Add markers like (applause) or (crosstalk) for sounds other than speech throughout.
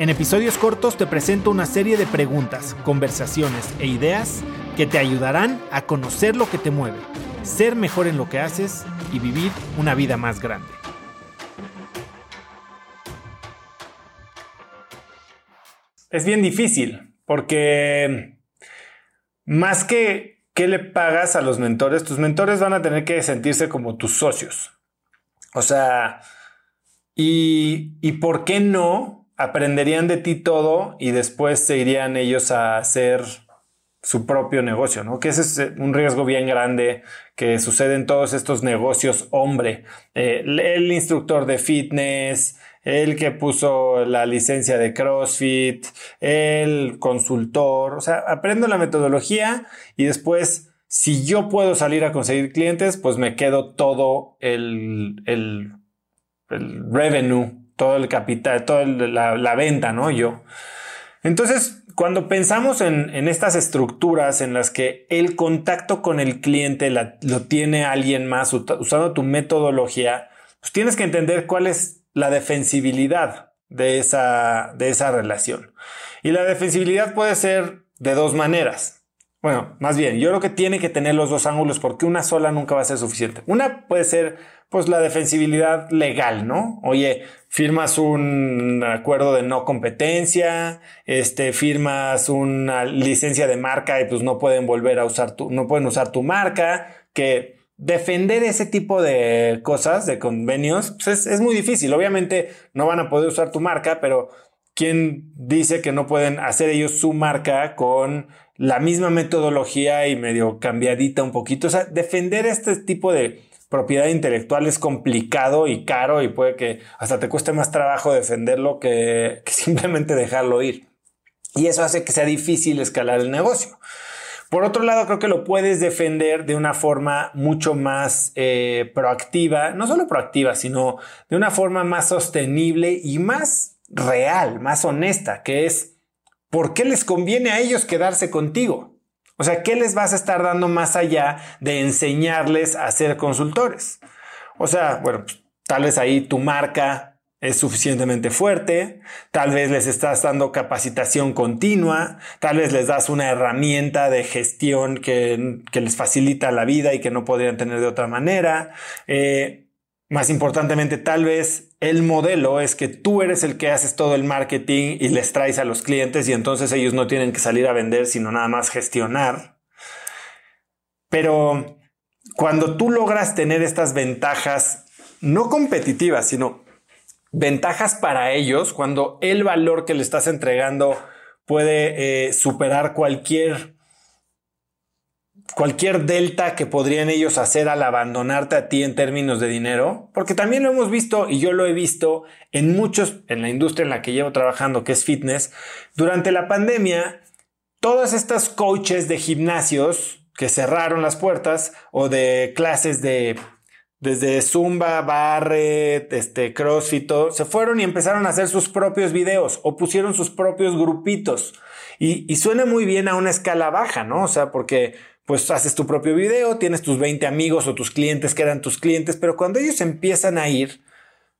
En episodios cortos te presento una serie de preguntas, conversaciones e ideas que te ayudarán a conocer lo que te mueve, ser mejor en lo que haces y vivir una vida más grande. Es bien difícil porque más que qué le pagas a los mentores, tus mentores van a tener que sentirse como tus socios. O sea, y, y por qué no aprenderían de ti todo y después se irían ellos a hacer su propio negocio, ¿no? Que ese es eh, un riesgo bien grande que sucede en todos estos negocios hombre. Eh, el instructor de fitness, el que puso la licencia de CrossFit, el consultor, o sea, aprendo la metodología y después, si yo puedo salir a conseguir clientes, pues me quedo todo el, el, el revenue, todo el capital, toda la, venta, ¿no? Yo. Entonces, cuando pensamos en, estas estructuras en las que el contacto con el cliente lo tiene alguien más usando tu metodología, pues tienes que entender cuál es la defensibilidad de esa, de esa relación. Y la defensibilidad puede ser de dos maneras. Bueno, más bien, yo creo que tiene que tener los dos ángulos porque una sola nunca va a ser suficiente. Una puede ser pues la defensibilidad legal, ¿no? Oye, firmas un acuerdo de no competencia, este, firmas una licencia de marca y pues no pueden volver a usar tu, no pueden usar tu marca, que defender ese tipo de cosas, de convenios, pues es, es muy difícil. Obviamente no van a poder usar tu marca, pero ¿quién dice que no pueden hacer ellos su marca con la misma metodología y medio cambiadita un poquito? O sea, defender este tipo de propiedad intelectual es complicado y caro y puede que hasta te cueste más trabajo defenderlo que, (laughs) simplemente dejarlo ir. Y eso hace que sea difícil escalar el negocio. Por otro lado, creo que lo puedes defender de una forma mucho más eh, proactiva, no solo proactiva, sino de una forma más sostenible y más real, más honesta, que es, ¿por qué les conviene a ellos quedarse contigo? O sea, ¿qué les vas a estar dando más allá de enseñarles a ser consultores? O sea, bueno, pues, tal vez ahí tu marca es suficientemente fuerte, tal vez les estás dando capacitación continua, tal vez les das una herramienta de gestión que, les facilita la vida y que no podrían tener de otra manera. Eh, más importantemente, tal vez el modelo es que tú eres el que haces todo el marketing y les traes a los clientes y entonces ellos no tienen que salir a vender, sino nada más gestionar. Pero cuando tú logras tener estas ventajas, no competitivas, sino ventajas para ellos, cuando el valor que le estás entregando puede eh, superar cualquier cualquier delta que podrían ellos hacer al abandonarte a ti en términos de dinero, porque también lo hemos visto y yo lo he visto en muchos, en la industria en la que llevo trabajando, que es fitness, durante la pandemia, todas estas coaches de gimnasios que cerraron las puertas o de clases de desde Zumba, Barret, este, CrossFit, se fueron y empezaron a hacer sus propios videos o pusieron sus propios grupitos. Y, y, suena muy bien a una escala baja, ¿no? O sea, porque pues haces tu propio video, tienes tus 20 amigos o tus clientes que eran tus clientes, pero cuando ellos empiezan a ir,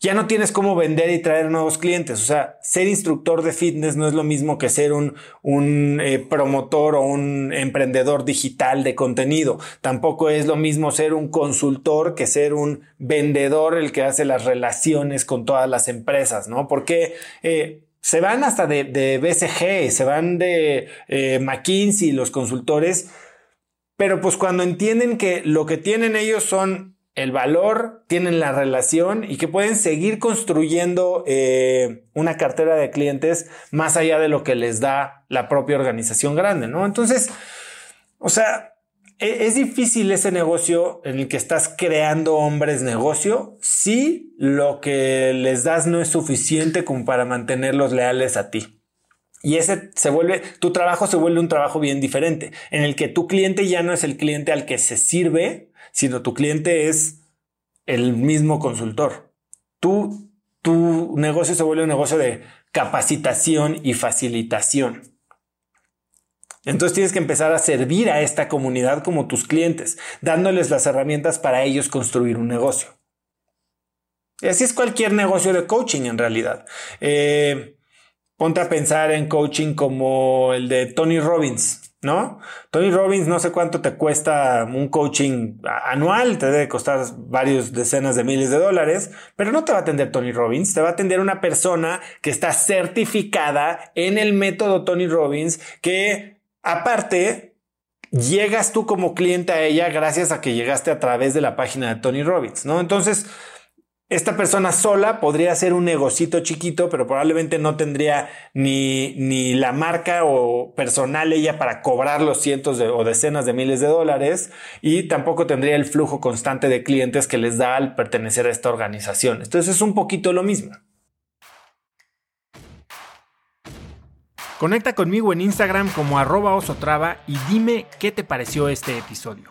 ya no tienes cómo vender y traer nuevos clientes. O sea, ser instructor de fitness no es lo mismo que ser un, un eh, promotor o un emprendedor digital de contenido. Tampoco es lo mismo ser un consultor que ser un vendedor el que hace las relaciones con todas las empresas, ¿no? Porque eh, se van hasta de, de BCG, se van de eh, McKinsey, los consultores pero pues cuando entienden que lo que tienen ellos son el valor, tienen la relación y que pueden seguir construyendo eh, una cartera de clientes más allá de lo que les da la propia organización grande, ¿no? Entonces, o sea, e, es difícil ese negocio en el que estás creando hombres negocio si lo que les das no es suficiente como para mantenerlos leales a ti. Y ese se vuelve, tu trabajo se vuelve un trabajo bien diferente, en el que tu cliente ya no es el cliente al que se sirve, sino tu cliente es el mismo consultor. Tú, tu negocio se vuelve un negocio de capacitación y facilitación. Entonces tienes que empezar a servir a esta comunidad como tus clientes, dándoles las herramientas para ellos construir un negocio. Así es cualquier negocio de coaching en realidad. Eh, ponte a pensar en coaching como el de Tony Robbins, ¿no? Tony Robbins no sé cuánto te cuesta un coaching anual, te debe costar varios decenas de miles de dólares, pero no te va a atender Tony Robbins, te va a atender una persona que está certificada en el método Tony Robbins que aparte llegas tú como cliente a ella gracias a que llegaste a través de la página de Tony Robbins, ¿no? Entonces, esta persona sola podría hacer un negocito chiquito, pero probablemente no tendría ni, ni la marca o personal ella para cobrar los cientos o decenas de miles de dólares y tampoco tendría el flujo constante de clientes que les da al pertenecer a esta organización. Entonces es un poquito lo mismo. Conecta conmigo en Instagram como arroba osotrava y dime qué te pareció este episodio.